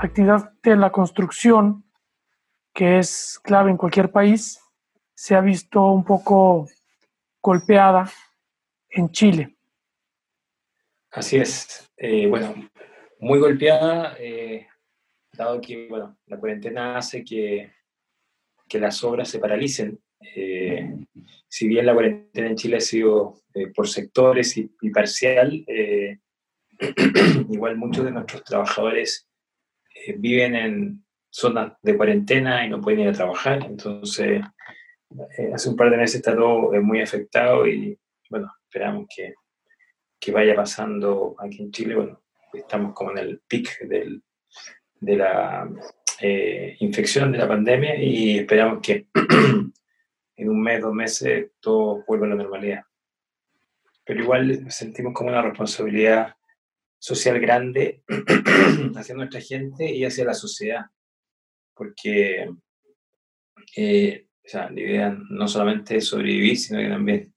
actividad de la construcción, que es clave en cualquier país, se ha visto un poco golpeada en Chile. Así es. Eh, bueno, muy golpeada, eh, dado que la cuarentena hace que, que las obras se paralicen. Eh, si bien la cuarentena en Chile ha sido por sectores y parcial, igual muchos de nuestros trabajadores viven en zonas de cuarentena y no pueden ir a trabajar. Entonces, hace un par de meses está todo muy afectado y bueno, esperamos que, que vaya pasando aquí en Chile. Bueno, estamos como en el pic del, de la eh, infección de la pandemia y esperamos que en un mes, dos meses, todo vuelva a la normalidad. Pero igual sentimos como una responsabilidad social grande hacia nuestra gente y hacia la sociedad, porque eh, o sea, la idea no solamente es sobrevivir, sino que también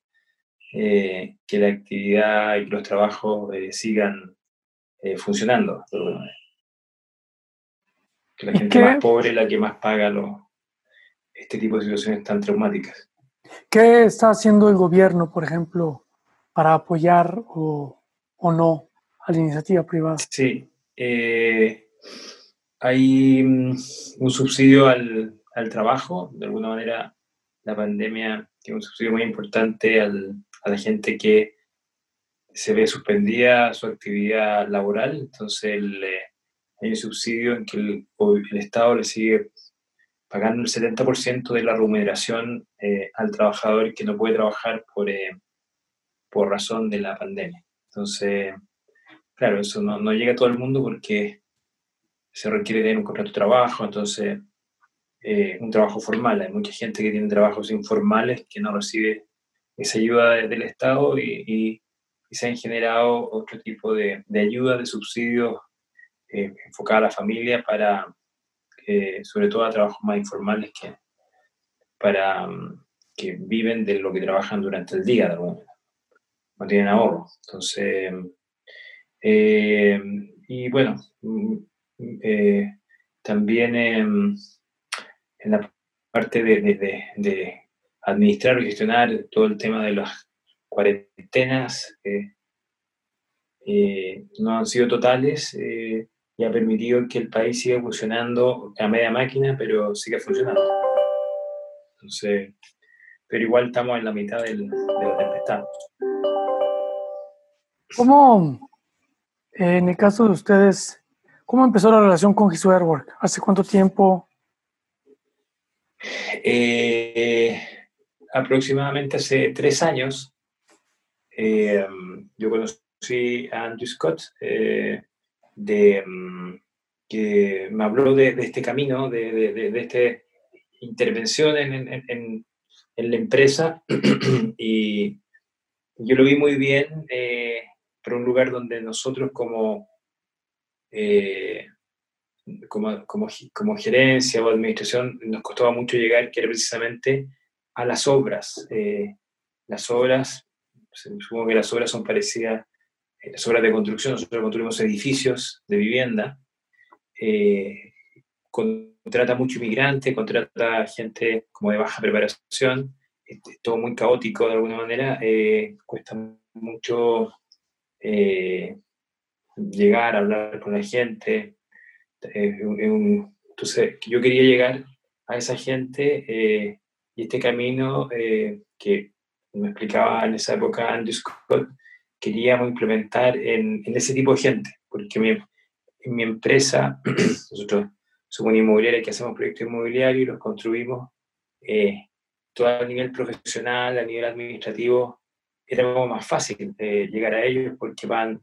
eh, que la actividad y los trabajos eh, sigan eh, funcionando. Que la gente más pobre es la que más paga este tipo de situaciones tan traumáticas. ¿Qué está haciendo el gobierno, por ejemplo, para apoyar o, o no a la iniciativa privada? Sí, hay mm, un subsidio al, al trabajo, de alguna manera la pandemia tiene un subsidio muy importante al, a la gente que se ve suspendida su actividad laboral, entonces hay un subsidio en que el, el, Estado le sigue pagando el 70% de la remuneración eh, al trabajador que no puede trabajar por, eh, por razón de la pandemia. Entonces, claro, eso no, no, llega a todo el mundo porque se requiere tener un contrato de trabajo, entonces eh, un trabajo formal. Hay mucha gente que tiene trabajos informales que no recibe esa ayuda del Estado y, se han generado otro tipo de, ayuda, de subsidios eh, enfocada a la familia para, eh, sobre todo a trabajos más informales que para que viven de lo que trabajan durante el día, de no tienen ahorro. Entonces, eh, y bueno, mm, también en la parte de administrar y gestionar todo el tema de las cuarentenas eh, no han sido totales eh, y ha permitido que el país siga funcionando a media máquina, pero siga funcionando. Entonces, pero igual estamos en la mitad del, de la tempestad. ¿Cómo, en el caso de ustedes, cómo empezó la relación con Gisú Airwork? ¿Hace cuánto tiempo? Eh, aproximadamente hace tres años, eh, yo conocí a Andrew Scott, eh, de, que me habló de, este camino, de, esta intervención en, la empresa y yo lo vi muy bien por un lugar donde nosotros como, como, como, como, gerencia o administración nos costaba mucho llegar, que era precisamente a las obras. Eh, las obras, supongo que las obras son parecidas, eh, las obras de construcción, nosotros construimos edificios de vivienda, eh, contrata mucho inmigrante, contrata gente como de baja preparación, es, todo muy caótico de alguna manera, cuesta mucho llegar a hablar con la gente. entonces, yo quería llegar a esa gente y este camino eh, que me explicaba en esa época Andrew Scott, queríamos implementar en, en ese tipo de gente, porque mi, en mi empresa, nosotros somos una inmobiliaria que hacemos proyectos inmobiliarios y los construimos eh, todo a nivel profesional, a nivel administrativo, era más fácil eh, llegar a ellos porque van,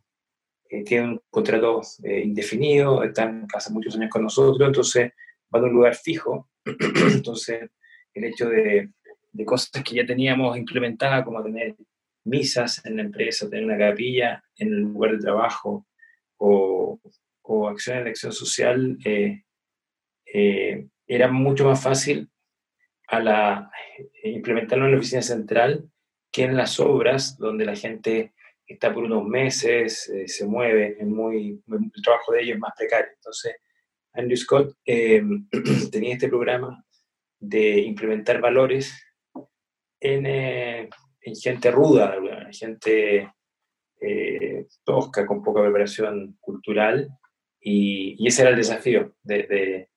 tienen un contrato indefinido, están hace muchos años con nosotros, entonces van a un lugar fijo, entonces el hecho de, de cosas que ya teníamos implementadas, como tener misas en la empresa, tener una capilla en el lugar de trabajo o, o acciones de acción social, eh, eh, era mucho más fácil a la, eh, implementarlo en la oficina central que en las obras donde la gente está por unos meses, eh, se mueve, es muy, el trabajo de ellos es más precario. Entonces, Andrew Scott eh, tenía este programa de implementar valores en, en gente ruda, gente tosca, con poca preparación cultural, y, ese era el desafío, de, de,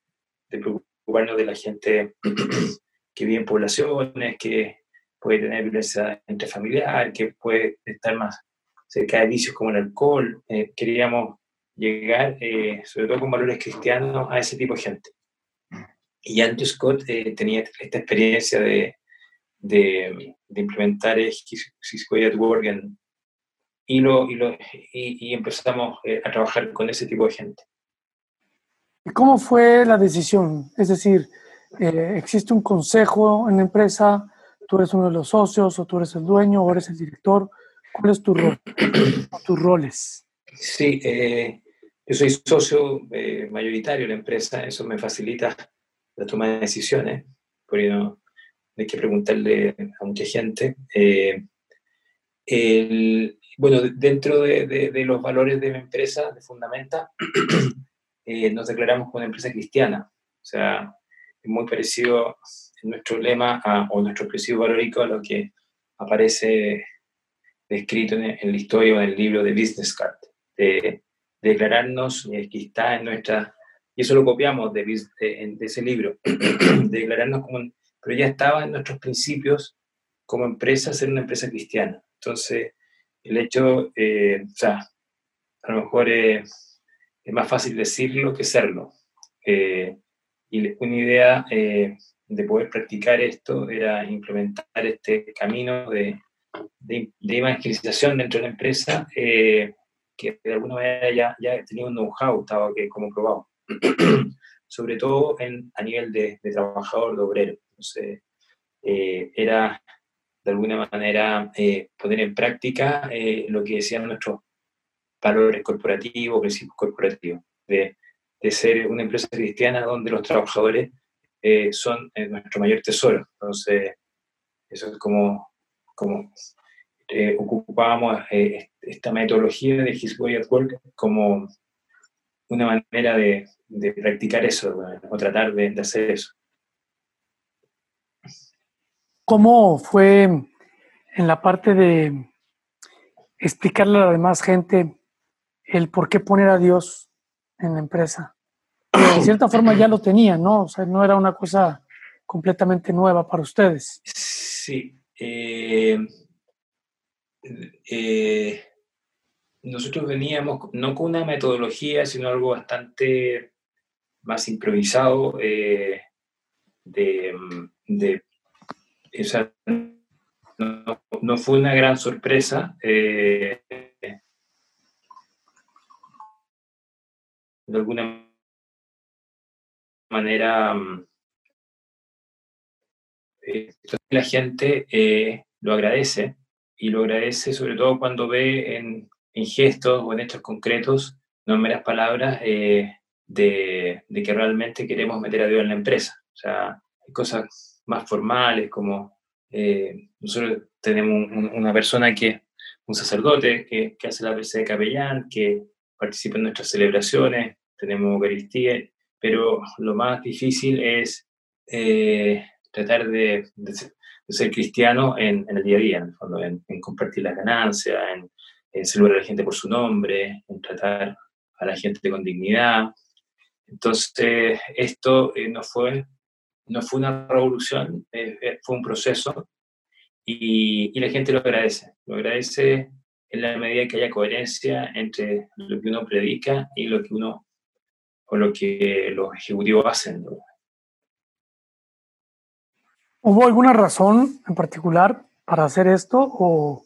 de preocuparnos de la gente que vive en poblaciones, que puede tener violencia intrafamiliar, que puede estar más cerca de vicios como el alcohol. Eh, queríamos llegar, eh, sobre todo con valores cristianos, a ese tipo de gente. Y Andrew Scott eh, tenía esta experiencia de, de, de implementar His Way at Work y, lo, y, lo, y, empezamos a trabajar con ese tipo de gente. ¿Y cómo fue la decisión? Es decir, ¿existe un consejo en la empresa? ¿Tú eres uno de los socios o tú eres el dueño o eres el director? ¿Cuál es tu rol? tus roles? Sí, eh, yo soy socio eh, mayoritario de la empresa, eso me facilita la toma de decisiones, porque no hay que preguntarle a mucha gente. Eh, bueno, dentro de, de, los valores de mi empresa, de Fundamenta, nos declaramos como una empresa cristiana. O sea, es muy parecido nuestro lema o nuestro expresivo valórico a lo que aparece descrito en, la historia o en el libro de Business Card, de, declararnos, y aquí está en nuestra, y eso lo copiamos de, de, ese libro, de declararnos como, pero ya estaba en nuestros principios como empresa ser una empresa cristiana. Entonces, el hecho, eh, o sea, a lo mejor es más fácil decirlo que serlo. Eh, y una idea eh, de poder practicar esto era implementar este camino de, de, evangelización dentro de la empresa, eh, que de alguna manera ya, ya tenía un know-how, que, como probado, sobre todo en, a nivel de, trabajador, de obrero. Entonces, eh, era de alguna manera eh, poner en práctica lo que decían nuestros valores corporativos, principios corporativos, de, de, ser una empresa cristiana donde los trabajadores son nuestro mayor tesoro. Entonces, eso es como como eh, ocupábamos eh, esta metodología de His Way at Work como una manera de, practicar eso o tratar de, hacer eso. ¿Cómo fue en la parte de explicarle a la demás gente el por qué poner a Dios en la empresa? De cierta forma ya lo tenían, ¿no? O sea, no era una cosa completamente nueva para ustedes. Sí, eh, eh, nosotros veníamos no con una metodología, sino algo bastante más improvisado, eh, de, no, fue una gran sorpresa. de alguna manera mm, eh, la gente eh, lo agradece y lo agradece sobre todo cuando ve en, gestos o en hechos concretos, no en meras palabras, eh, de, que realmente queremos meter a Dios en la empresa. O sea, hay cosas más formales como nosotros tenemos una persona que, un sacerdote que, que hace la presa de capellán, que participa en nuestras celebraciones, tenemos Eucaristía, pero lo más difícil es tratar de, ser cristiano en, el día a día, en, en, compartir las ganancias, en, saludar a la gente por su nombre, en tratar a la gente con dignidad. Entonces, esto eh, no, fue, no fue una revolución, eh, eh, fue un proceso y, y, la gente lo agradece. Lo agradece en la medida que haya coherencia entre lo que uno predica y lo que uno o lo que los ejecutivos hacen. ¿Hubo alguna razón en particular para hacer esto? O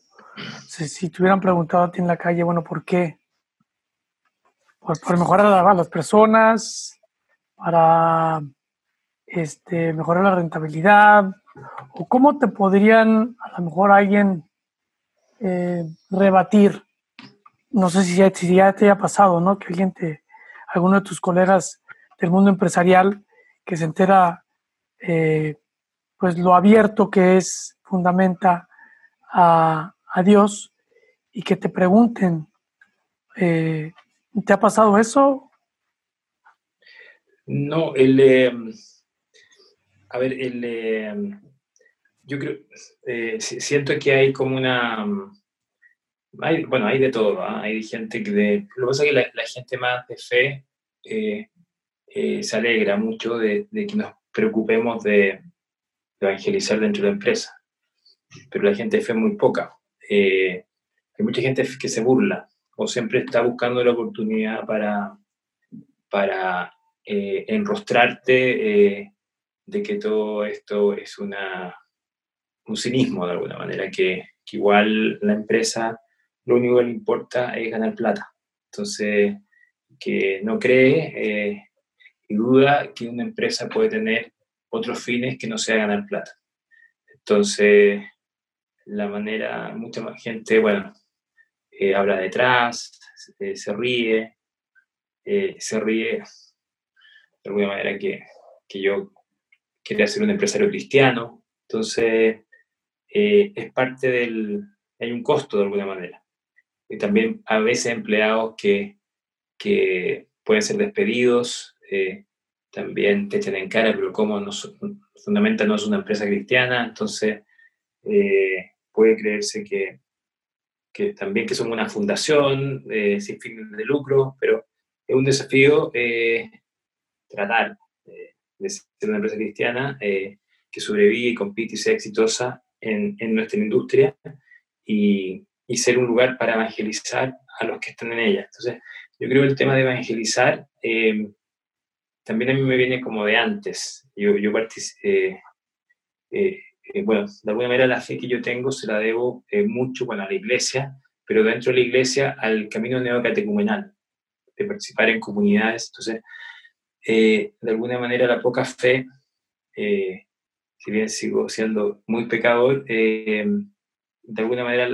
si, te hubieran preguntado a ti en la calle, bueno, ¿por qué? ¿Por, mejorar a las personas? ¿Para este, mejorar la rentabilidad? ¿O cómo te podrían, a lo mejor, alguien eh, rebatir? No sé si ya, te haya pasado, ¿no? Que alguien te, alguno de tus colegas del mundo empresarial que se entera eh, pues lo abierto que es fundamenta a, Dios y que te pregunten. Eh, ¿Te ha pasado eso? No, el, eh, a ver, el, eh, yo creo, siento que hay como una, hay, bueno, hay de todo, ¿ah? hay gente que, de, lo que pasa es que la, gente más de fe se alegra mucho de, que nos preocupemos de, evangelizar dentro de la empresa, pero la gente de fe es muy poca. hay mucha gente que se burla o siempre está buscando la oportunidad para, para eh, enrostrarte eh, de que todo esto es una, un cinismo de alguna manera, que, igual la empresa lo único que le importa es ganar plata. Entonces, que no cree eh, y duda que una empresa puede tener otros fines que no sea ganar plata. Entonces, la manera, mucha más gente, bueno, eh, habla detrás, eh, se ríe, se ríe de alguna manera que, que, yo quería ser un empresario cristiano. Entonces, es parte del, hay un costo de alguna manera. Y también a veces empleados que, que pueden ser despedidos, también te echan en cara, pero como no, fundamentalmente no es una empresa cristiana, entonces puede creerse que, que también que son una fundación eh, sin fines de lucro, pero es un desafío eh, tratar eh, de ser una empresa cristiana que sobrevive y compite y sea exitosa en, en nuestra industria y, y, ser un lugar para evangelizar a los que están en ella. Entonces, yo creo que el tema de evangelizar también a mí me viene como de antes. Yo, yo participé, eh, bueno, de alguna manera la fe que yo tengo se la debo eh, mucho bueno, a la iglesia, pero dentro de la iglesia al camino neocatecumenal, de participar en comunidades. Entonces, eh, de alguna manera la poca fe, si bien sigo siendo muy pecador, de alguna manera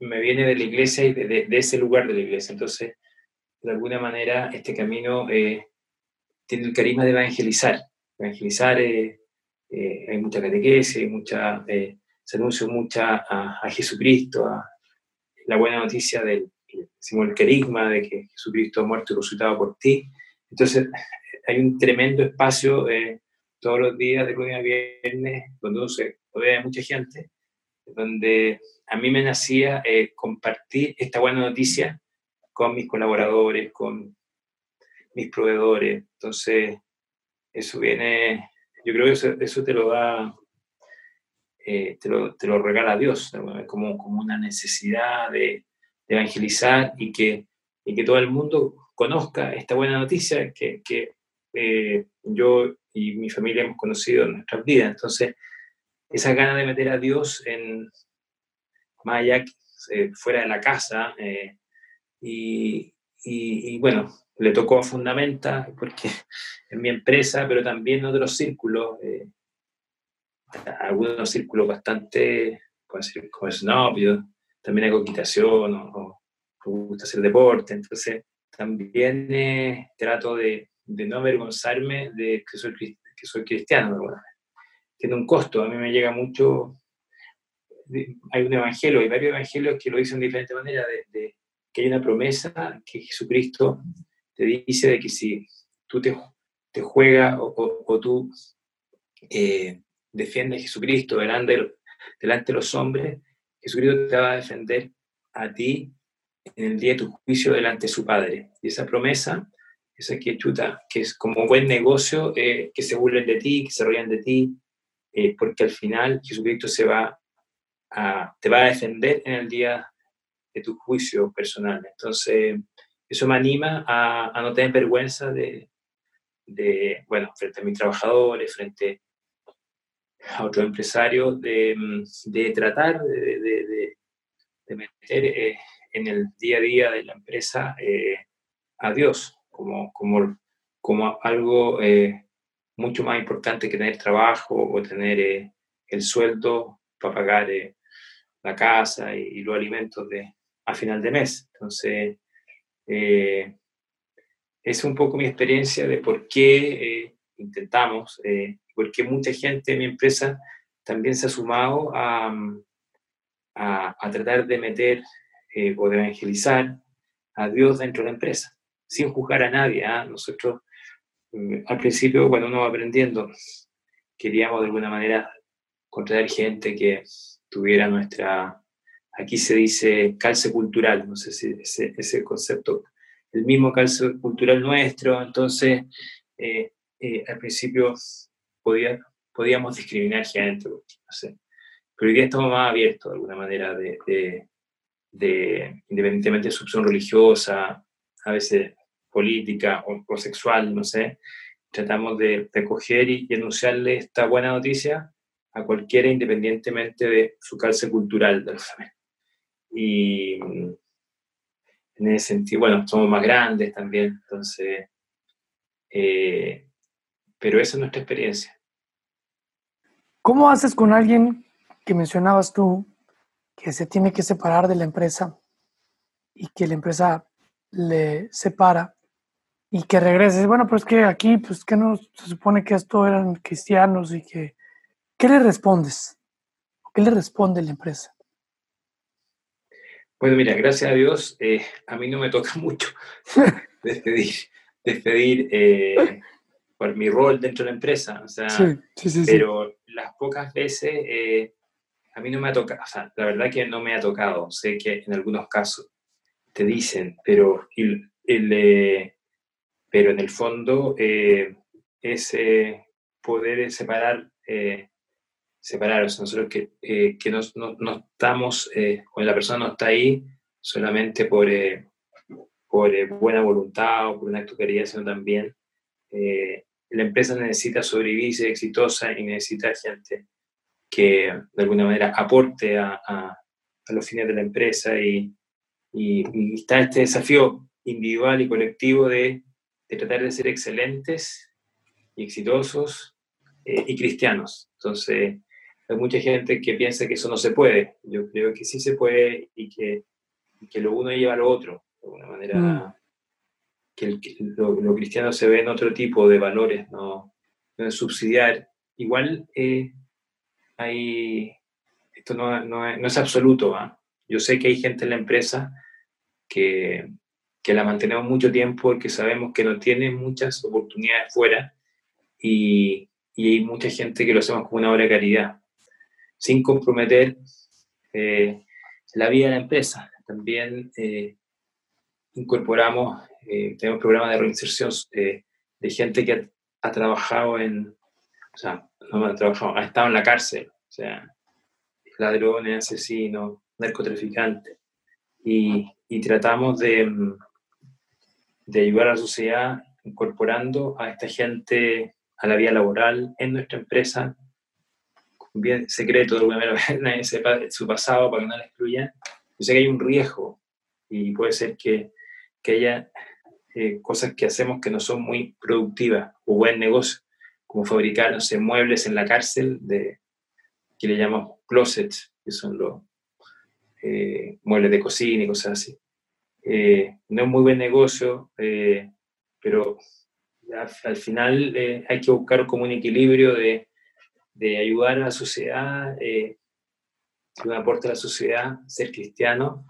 me viene de la iglesia y de, ese lugar de la iglesia. Entonces, de alguna manera este camino tiene el carisma de evangelizar. Evangelizar eh, hay mucha catequesis, hay mucha, eh, se anuncia mucha a, Jesucristo, a la buena noticia del el carisma de que Jesucristo ha muerto y resucitado por ti. Entonces, hay un tremendo espacio eh, todos los días de lunes a viernes, donde uno se rodea de mucha gente, donde a mí me nacía compartir esta buena noticia con mis colaboradores, con mis proveedores. Entonces, eso viene yo creo que eso, te lo da, eh, te, lo, te, lo, regala Dios, como, como una necesidad de, evangelizar y que, y que todo el mundo conozca esta buena noticia que, que eh, yo y mi familia hemos conocido en nuestras vidas. Entonces, esa gana de meter a Dios en más allá, eh, fuera de la casa, y, y, bueno, le tocó a Fundamenta, porque en mi empresa, pero también en otros círculos, eh, algunos círculos bastante, como es novio, también hago equitación o, me gusta hacer deporte, entonces también eh, trato de, de, no avergonzarme de que soy, que soy cristiano, tiene un costo, a mí me llega mucho, hay un evangelio, hay varios evangelios que lo dicen de diferente manera, de, que hay una promesa que Jesucristo te dice de que si tú te, te juegas o, tú eh, defiendes a Jesucristo delante, delante de los hombres, Jesucristo te va a defender a ti en el día de tu juicio delante de su Padre. Y esa promesa, esa que chuta, que es como buen negocio, eh, que se burlen de ti, que se rían de ti, eh, porque al final Jesucristo se va a, te va a defender en el día de tu juicio personal. Entonces, eso me anima a, no tener vergüenza de, bueno, frente a mis trabajadores, frente a otros empresarios, de, tratar de, meter eh, en el día a día de la empresa eh, a Dios como, como, como algo eh, mucho más importante que tener trabajo o tener el sueldo para pagar la casa y, los alimentos de, a final de mes. Entonces, eh, es un poco mi experiencia de por qué eh, intentamos, eh, por qué mucha gente en mi empresa también se ha sumado a, a, tratar de meter eh, o de evangelizar a Dios dentro de la empresa, sin juzgar a nadie. ¿ah? Nosotros, mm, al principio, cuando uno va aprendiendo, queríamos de alguna manera contratar gente que tuviera nuestra, aquí se dice calce cultural, no sé si ese, ese concepto, el mismo calce cultural nuestro, entonces eh, eh, al principio podía, podíamos discriminar gente, no sé. pero hoy día estamos más abiertos de alguna manera de, de, independientemente de su opción religiosa, a veces política o, sexual, no sé, tratamos de recoger y, anunciarle esta buena noticia a cualquiera independientemente de su calce cultural de. Y en ese sentido, bueno, somos más grandes también, entonces, eh, pero esa es nuestra experiencia. ¿Cómo haces con alguien que mencionabas tú, que se tiene que separar de la empresa y que la empresa le separa y que regrese. Bueno, pues que aquí, pues que no se supone que esto eran cristianos y que, ¿qué le respondes? ¿Qué le responde la empresa? Bueno, mira, gracias a Dios, eh, a mí no me toca mucho despedir, despedir eh, por mi rol dentro de la empresa. O sea, sí, sí, pero las pocas veces eh, a mí no me ha tocado, o sea, la verdad que no me ha tocado. Sé que en algunos casos te dicen, pero, el, eh, pero en el fondo eh, es poder separar, eh, separar, o sea, nosotros que, que no, no, estamos, cuando la persona no está ahí solamente por, por buena voluntad o por un acto de caridad, sino también la empresa necesita sobrevivir, ser exitosa y necesita gente que de alguna manera aporte a, a, los fines de la empresa y, y, está este desafío individual y colectivo de, de, tratar de ser excelentes y exitosos eh, y cristianos. Entonces, hay mucha gente que piensa que eso no se puede. Yo creo que sí se puede y que, que lo uno lleva a lo otro, de alguna manera. Mm. Que, el, lo, cristiano se ve en otro tipo de valores, no, no en subsidiar. Igual eh, hay, esto no, no, es, no es, absoluto. ¿ah? Yo sé que hay gente en la empresa que, que, la mantenemos mucho tiempo porque sabemos que no tiene muchas oportunidades fuera y, y hay mucha gente que lo hacemos como una obra de caridad, sin comprometer eh, la vida de la empresa. También eh, incorporamos, eh, tenemos programas de reinserción de gente que ha, ha trabajado en, o sea, no ha trabajado, ha estado en la cárcel, o sea, ladrones, asesinos, narcotraficantes. Y, y tratamos de, de ayudar a la sociedad incorporando a esta gente a la vida laboral en nuestra empresa, bien secreto, de alguna manera, nadie sepa su pasado para que no la excluya. Yo sé que hay un riesgo y puede ser que, que haya eh, cosas que hacemos que no son muy productivas o buen negocio como fabricar, no muebles en la cárcel, de, que le llamamos closets, que son los eh, muebles de cocina y cosas así. Eh, no es muy buen negocio, eh, pero al, final hay que buscar como un equilibrio de, ayudar a la sociedad, un aporte a la sociedad, ser cristiano,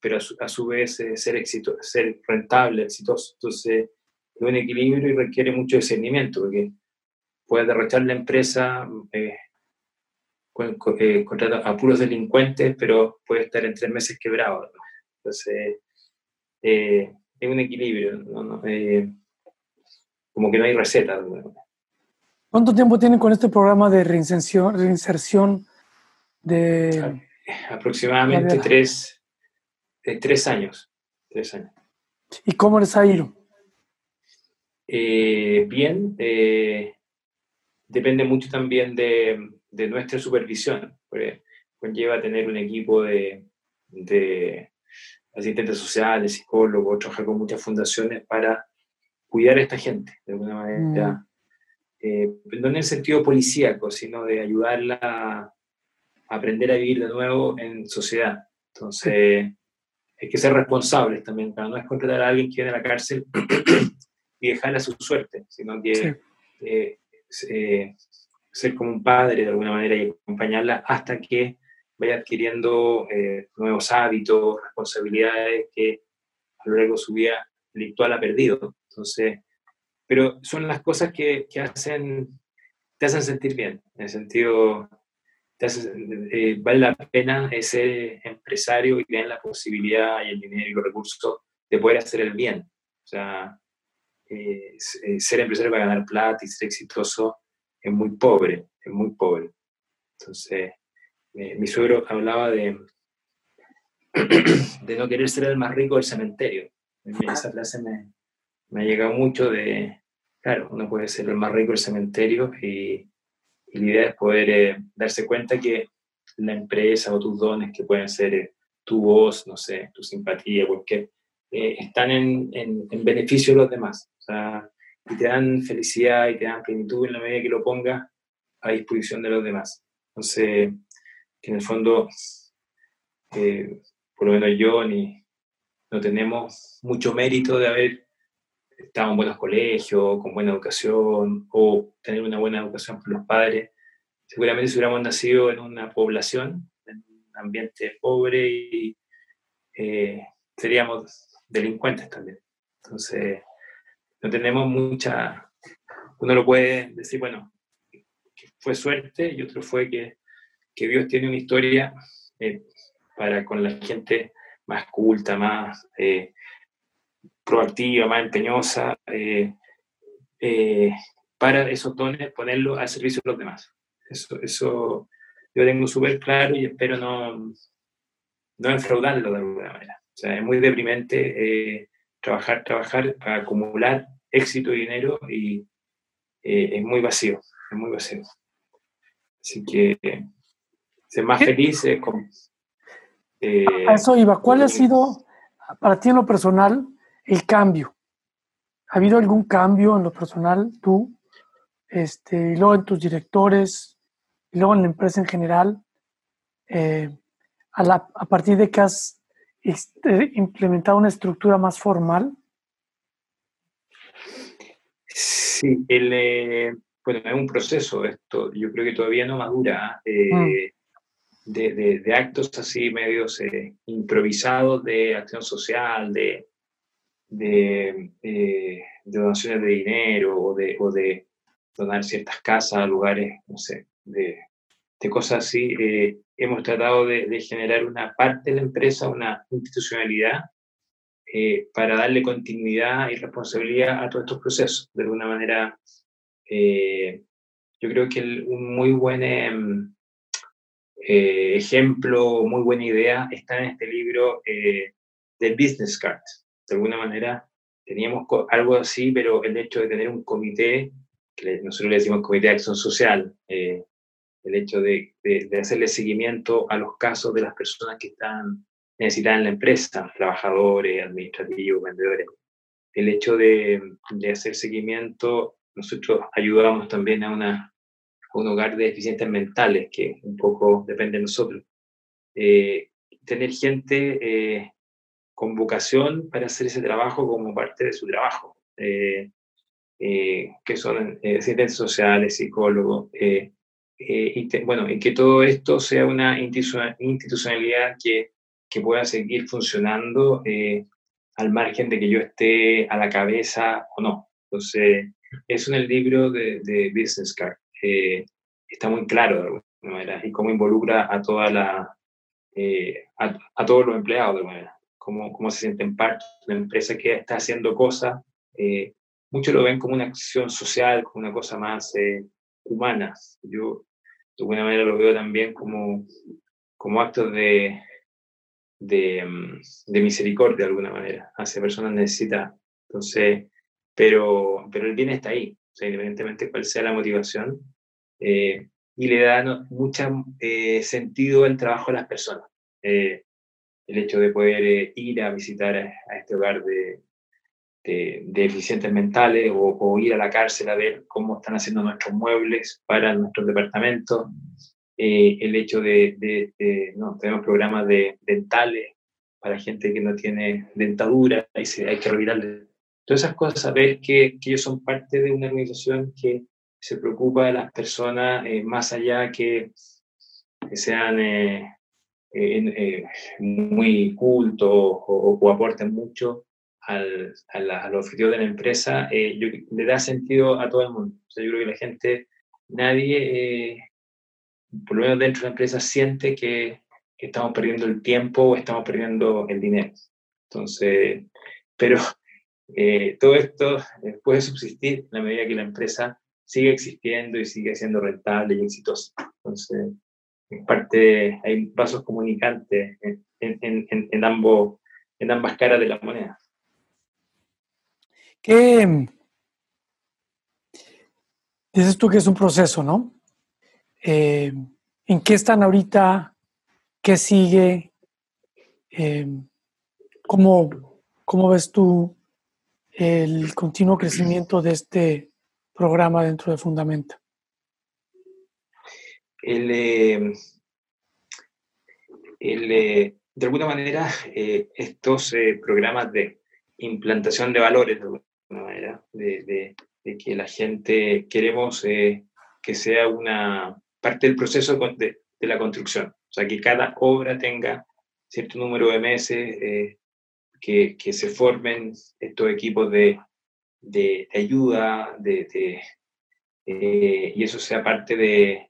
pero a su, vez ser, éxito, ser rentable, exitoso. Entonces, un equilibrio y requiere mucho discernimiento, porque puedes derrochar la empresa eh, con, eh, a puros delincuentes, pero puede estar en tres meses quebrado. Entonces, eh, es un equilibrio, como que no hay receta. ¿Cuánto tiempo tienen con este programa de reinserción, reinserción de... Aproximadamente tres, tres años. Tres años. ¿Y cómo les ha ido? Eh, bien, eh, depende mucho también de, nuestra supervisión, porque conlleva tener un equipo de, asistentes sociales, psicólogos, trabajar con muchas fundaciones para cuidar a esta gente, de alguna manera, mm. eh, no en el sentido policíaco, sino de ayudarla a aprender a vivir de nuevo en sociedad. Entonces, hay que ser responsables también, para no es contratar a alguien que viene a la cárcel y dejarla a su suerte, sino que eh, eh, ser como un padre de alguna manera y acompañarla hasta que vaya adquiriendo eh, nuevos hábitos, responsabilidades que a lo largo de su vida intelectual ha perdido. Entonces, pero son las cosas que, que hacen, te hacen sentir bien, en el sentido, te eh, vale la pena ser empresario y tener la posibilidad y el dinero y los recursos de poder hacer el bien. O sea, eh, ser empresario para ganar plata y ser exitoso es muy pobre, es muy pobre. Entonces, mi suegro hablaba de, de no querer ser el más rico del cementerio. Esa frase me, me ha llegado mucho de, claro, uno puede ser el más rico del cementerio y, la idea es poder eh, darse cuenta que la empresa o tus dones, que pueden ser eh, tu voz, no sé, tu simpatía, cualquier, eh, están en, en, en, beneficio de los demás. Y te dan felicidad y te dan plenitud en la medida que lo pongas a disposición de los demás. Entonces, que en el fondo, eh, por lo menos yo, ni, no tenemos mucho mérito de haber estado en buenos colegios, con buena educación, o tener una buena educación por los padres. Seguramente si hubiéramos nacido en una población, en un ambiente pobre, eh, seríamos delincuentes también. Entonces, no tenemos mucha... Uno lo puede decir, bueno, fue suerte y otro fue que, que Dios tiene una historia eh, para con la gente más culta, más eh, proactiva, más empeñosa, eh, para esos dones ponerlo al servicio de los demás. Eso, eso yo tengo súper claro y espero no, no defraudarlo de alguna manera. O sea, es muy deprimente trabajar, trabajar para acumular éxito y dinero y es muy vacío, es muy vacío. Así que ser más feliz con... Eh, a eso iba. ¿Cuál ha sido para ti en lo personal el cambio? ¿Ha habido algún cambio en lo personal tú? Este, y luego en tus directores, y luego en la empresa en general, eh, a, a, partir de que has este, implementado una estructura más formal? Sí, el, eh, bueno, es un proceso esto, yo creo que todavía no madura, eh, mm. De, actos así medios eh, improvisados de acción social, de, de, eh, donaciones de dinero o de, de donar ciertas casas a lugares, no sé, de, cosas así. hemos tratado de, generar una parte de la empresa, una institucionalidad, para darle continuidad y responsabilidad a todos estos procesos. De alguna manera, eh, yo creo que un muy buen em, eh, ejemplo, muy buena idea está en este libro eh, de Business Card. De alguna manera teníamos algo así, pero el hecho de tener un comité, que nosotros le decimos comité de acción social, el hecho de, de, hacerle seguimiento a los casos de las personas que están necesitadas en la empresa, trabajadores, administrativos, vendedores. El hecho de, de hacer seguimiento nosotros ayudamos también a, una, un hogar de deficientes mentales, que un poco depende de nosotros. Eh, tener gente eh, con vocación para hacer ese trabajo como parte de su trabajo, eh, que son asistentes sociales, psicólogos, y bueno, y que todo esto sea una institucionalidad que, que pueda seguir funcionando al margen de que yo esté a la cabeza o no. Entonces, eso en el libro de, de Business Card. Eh, está muy claro de alguna manera y cómo involucra a toda la eh, a, todos los empleados de alguna manera, cómo, cómo se sienten parte de una empresa que está haciendo cosas. Eh, muchos lo ven como una acción social, como una cosa más humana. Yo de alguna manera lo veo también como, como actos de, de, mm, de misericordia de alguna manera hacia personas necesitadas. Entonces, pero, pero el bien está ahí, independientemente de cuál sea la motivación, eh, y le da mucho eh, sentido al trabajo de las personas. Eh, el hecho de poder ir a visitar a, este hogar de, de, deficientes mentales o, ir a la cárcel a ver cómo están haciendo nuestros muebles para nuestros departamentos, el hecho de, de, no, tenemos programas de dentales para gente que no tiene dentadura y se, hay que revirarle Todas esas cosas, saber que, que, ellos son parte de una organización que se preocupa de las personas eh, más allá que, que sean eh, eh, muy cultos o, aporten mucho al, a, los objetivos de la empresa, le da sentido a todo el mundo. O sea, yo creo que la gente, nadie, por lo menos dentro de la empresa, siente que, que estamos perdiendo el tiempo o estamos perdiendo el dinero. Entonces, pero eh, todo esto eh, puede subsistir en la medida que la empresa sigue existiendo y sigue siendo rentable y exitosa. Entonces, en parte hay pasos comunicantes en, en, ambos, en ambas caras de la moneda. ¿Qué dices tú que es un proceso, no? Eh, ¿En qué están ahorita? ¿Qué sigue? ¿cómo, ¿Cómo ves tú el continuo crecimiento de este programa dentro de Fundamenta? Eh, eh, de alguna manera, eh, estos programas de implantación de valores, de alguna manera, de, que la gente queremos que sea una parte del proceso de, de, la construcción, o sea, que cada obra tenga cierto número de meses que, que se formen estos equipos de, de, ayuda, de, eh, y eso sea parte de,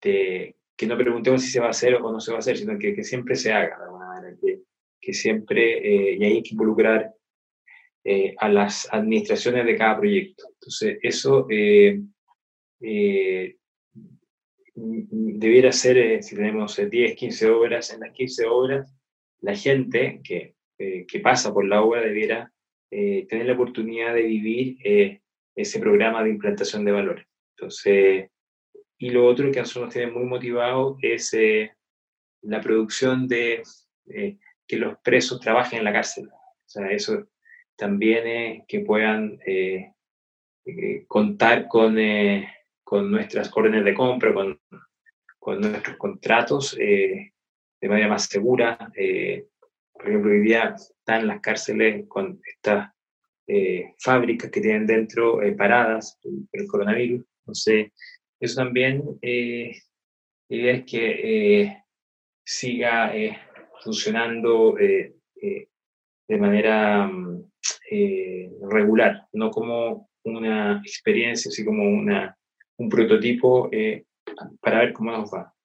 que no preguntemos si se va a hacer o no se va a hacer, sino que, que siempre se haga de alguna manera, que, que siempre, eh, y hay que involucrar eh, a las administraciones de cada proyecto. Entonces, eso debiera ser, si tenemos 10, 15 obras, en las 15 obras, la gente que eh, que pasa por la obra debiera eh, tener la oportunidad de vivir eh, ese programa de implantación de valores. Entonces, y lo otro que a nosotros nos tiene muy motivado es la producción de que los presos trabajen en la cárcel. O sea, eso también es que puedan contar con, con nuestras órdenes de compra, con, con nuestros contratos de manera más segura, por ejemplo, hoy día están las cárceles con estas eh, fábricas que tienen dentro eh, paradas por el coronavirus. Entonces, eso también, eh, la idea es que siga funcionando de manera mm, regular, no como una experiencia, así como una, un prototipo para ver cómo nos va.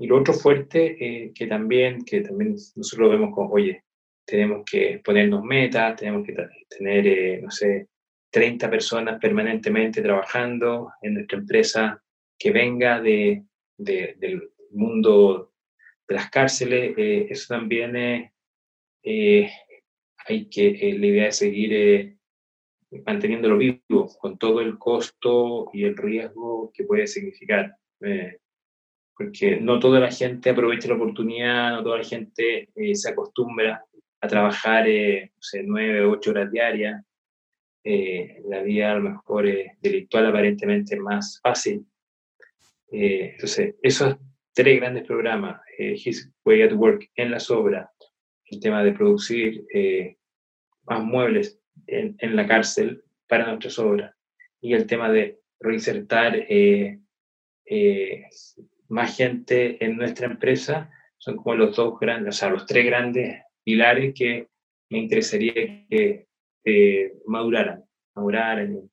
Y lo otro fuerte, eh, que, también, que también nosotros vemos como, oye, tenemos que ponernos metas, tenemos que tener, eh, no sé, 30 personas permanentemente trabajando en nuestra empresa que venga de, del mundo de las cárceles. Eh, eso también hay que, la idea es seguir manteniéndolo vivo con todo el costo y el riesgo que puede significar porque no toda la gente aprovecha la oportunidad, no toda la gente eh, se acostumbra a trabajar, eh, no sé, nueve, ocho horas diarias. Eh, la vida a lo mejor delictual aparentemente es más fácil. entonces, esos tres grandes programas, His Way at Work en las obras, el tema de producir más muebles en, en, la cárcel para nuestras obras y el tema de reinsertar más gente en nuestra empresa, son como los dos grandes, o sea, los tres grandes pilares que me interesaría que maduraran, maduraran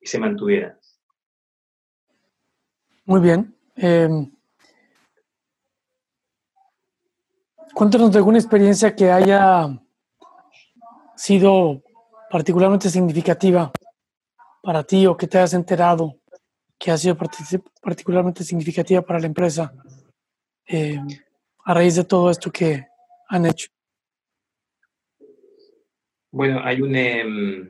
y, se mantuvieran. Muy bien. Eh, cuéntanos de alguna experiencia que haya sido particularmente significativa para ti o que te hayas enterado que ha sido particularmente significativa para la empresa eh, a raíz de todo esto que han hecho? Bueno, hay un... Em,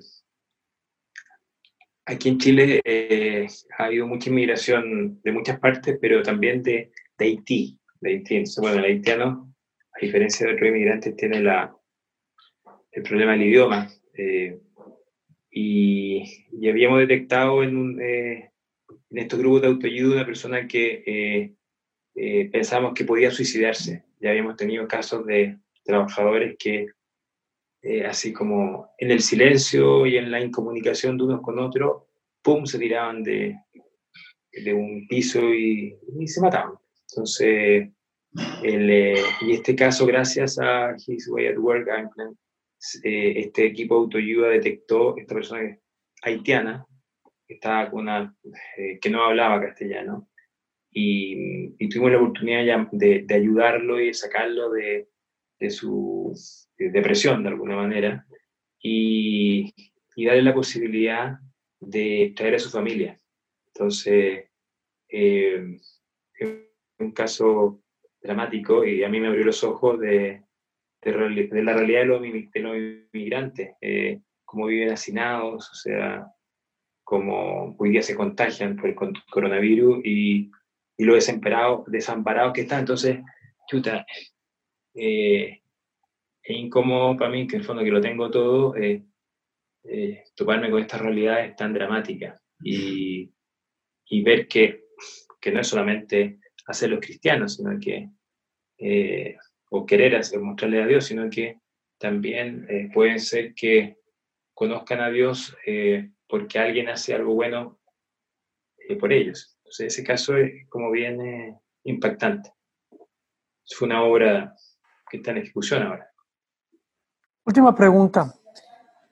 aquí en Chile eh, ha habido mucha inmigración de muchas partes, pero también de, de Haití. De Haití. bueno, el haitiano, a diferencia de otros inmigrantes, tiene la, el problema del idioma. Eh, y, y, habíamos detectado en un, en estos grupos de autoayuda una persona que eh, eh, pensamos que podía suicidarse. Ya habíamos tenido casos de trabajadores que, eh, así como en el silencio y en la incomunicación de unos con otros, ¡pum!, se tiraban de, de un piso y, se mataban. Entonces, y este caso, gracias a His Way at Work, este equipo de autoayuda detectó esta persona haitiana, estaba con una, que no hablaba castellano, y, tuvimos la oportunidad de, de, ayudarlo y sacarlo de, de su depresión de alguna manera y, y, darle la posibilidad de traer a su familia. Entonces, eh, un caso dramático y a mí me abrió los ojos de, de, la realidad de los, inmigrantes, eh, cómo viven hacinados, o sea, cómo hoy día se contagian por el coronavirus y y lo desamparados, desamparados que están. Entonces, chuta, eh, es incómodo para mí, que en el fondo que lo tengo todo, eh, eh, toparme con estas realidades tan dramáticas y, y ver que, que, no es solamente hacer los cristianos, sino que, o querer hacer, mostrarle a Dios, sino que también puede ser que conozcan a Dios porque alguien hace algo bueno por ellos ese caso es como bien impactante. Fue una obra que está en ejecución ahora. Última pregunta.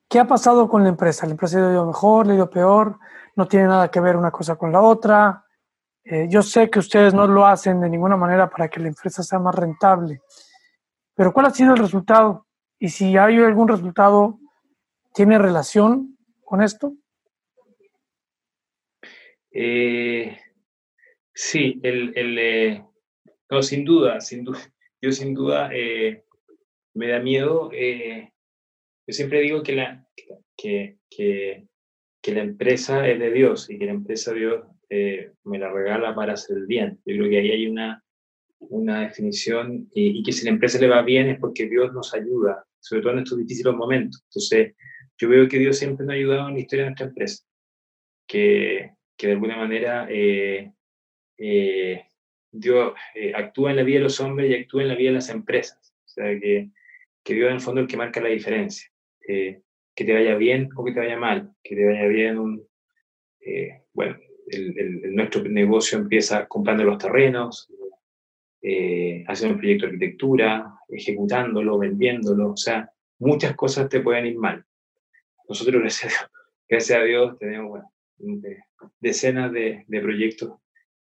¿Qué ha pasado con la empresa? ¿La empresa ha ido mejor, le ha ido peor? ¿No tiene nada que ver una cosa con la otra? Eh, yo sé que ustedes no lo hacen de ninguna manera para que la empresa sea más rentable, pero ¿cuál ha sido el resultado? Y si hay algún resultado, ¿tiene relación con esto? Eh, Sí, el, el eh, no, sin duda, sin duda. Yo sin duda eh, me da miedo. Eh, yo siempre digo que la, que, que, que, la empresa es de Dios y que la empresa Dios me la regala para hacer el bien. Yo creo que ahí hay una, una definición y, y, que si la empresa le va bien es porque Dios nos ayuda, sobre todo en estos difíciles momentos. Entonces, yo veo que Dios siempre nos ha ayudado en la historia de nuestra empresa, que, que de alguna manera eh, Dios eh, actúa en la vida de los hombres y actúa en la vida de las empresas. O sea, que, que Dios en el fondo es el que marca la diferencia. Eh, que te vaya bien o que te vaya mal. Que te vaya bien un... bueno, el, nuestro negocio empieza comprando los terrenos, haciendo un proyecto de arquitectura, ejecutándolo, vendiéndolo. O sea, muchas cosas te pueden ir mal. Nosotros, gracias gracias a Dios tenemos decenas de, de proyectos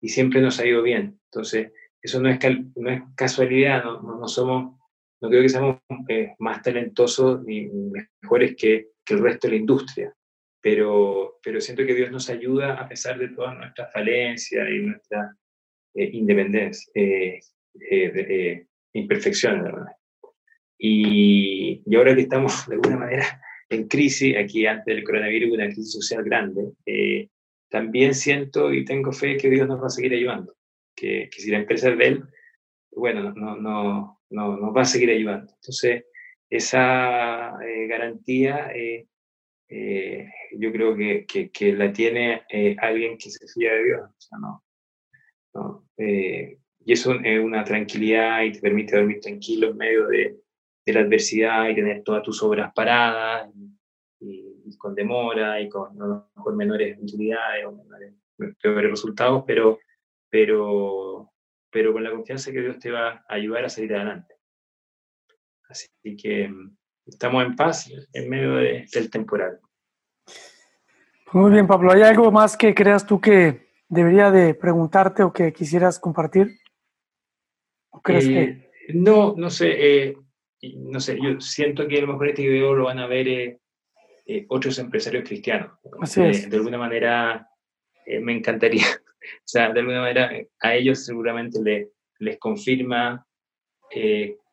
y siempre nos ha ido bien. Entonces, eso no es, no es casualidad, no, no, somos, no creo que seamos eh, más talentosos ni mejores que, que, el resto de la industria, pero, pero siento que Dios nos ayuda a pesar de todas nuestras falencias y nuestra eh, independencia, eh, eh imperfecciones, ¿verdad? Y, y, ahora que estamos de alguna manera en crisis, aquí antes del coronavirus, una crisis social grande, también siento y tengo fe que Dios nos va a seguir ayudando, que, que si la empresa es de Él, bueno, no, no, no, nos va a seguir ayudando. Entonces, esa eh, garantía eh, eh, yo creo que, que, que la tiene alguien que se fía de Dios. O sea, no, no y eso es una tranquilidad y te permite dormir tranquilo en medio de, de la adversidad y tener todas tus obras paradas y, con demora y con, con menores utilidades o menores, peores resultados, pero, pero, pero con la confianza que Dios te va a ayudar a salir adelante. Así que mm, estamos en paz en medio del temporal. Muy bien, Pablo. ¿Hay algo más que creas tú que debería de preguntarte o que quisieras compartir? crees que... Eh, no, no sé. Eh, no sé, yo siento que a lo mejor este video lo van a ver eh, eh, otros empresarios cristianos. Eh, de alguna manera me encantaría, o sea, de alguna manera a ellos seguramente le, les confirma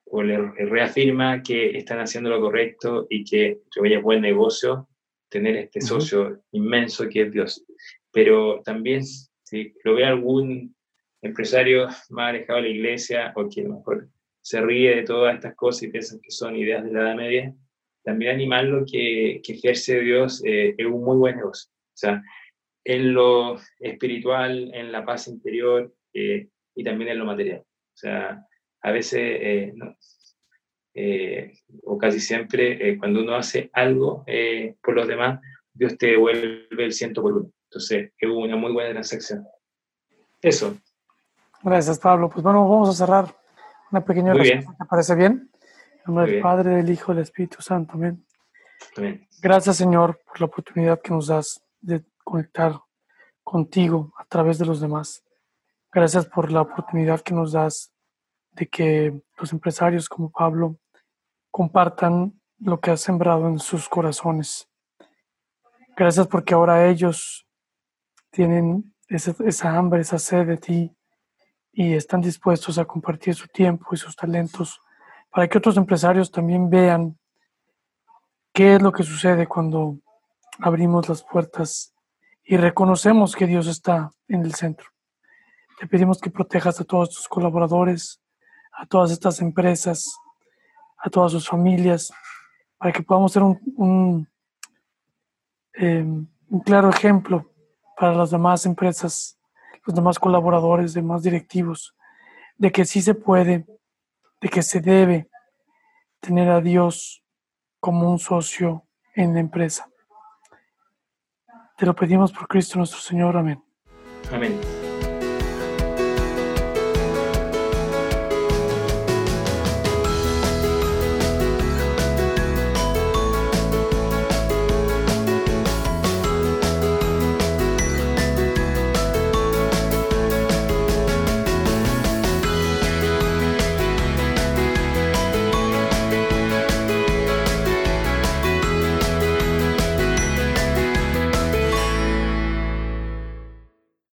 o les reafirma que están haciendo lo correcto y que es buen negocio tener este socio inmenso que es Dios. Pero también, si lo ve algún empresario más alejado de la iglesia o que a lo mejor se ríe de todas estas cosas y piensa que son ideas de la Edad Media, también animarlo que, que ejerce Dios eh, es un muy buen negocio. O sea, en lo espiritual, en la paz interior eh, y también en lo material. O sea, a veces, eh, o casi siempre, cuando uno hace algo por los demás, Dios te devuelve el ciento por uno. Entonces, es una muy buena transacción. Eso. Gracias, Pablo. Pues bueno, vamos a cerrar Una pequeña oración. ¿Te parece bien? En nombre del Padre, del Hijo del Espíritu Santo. Amén. Gracias, Señor, por la oportunidad que nos das de conectar contigo a través de los demás. Gracias por la oportunidad que nos das de que los empresarios como Pablo compartan lo que has sembrado en sus corazones. Gracias porque ahora ellos tienen esa, esa hambre, esa sed de ti y están dispuestos a compartir su tiempo y sus talentos para que otros empresarios también vean qué es lo que sucede cuando abrimos las puertas y reconocemos que Dios está en el centro. Te pedimos que protejas a todos tus colaboradores, a todas estas empresas, a todas sus familias, para que podamos ser un, un, em, un claro ejemplo para las demás empresas, los demás colaboradores, demás directivos, de que sí se puede, de que se debe tener a Dios como un socio en la empresa. Te lo pedimos por Cristo nuestro Señor. Amén. Amén.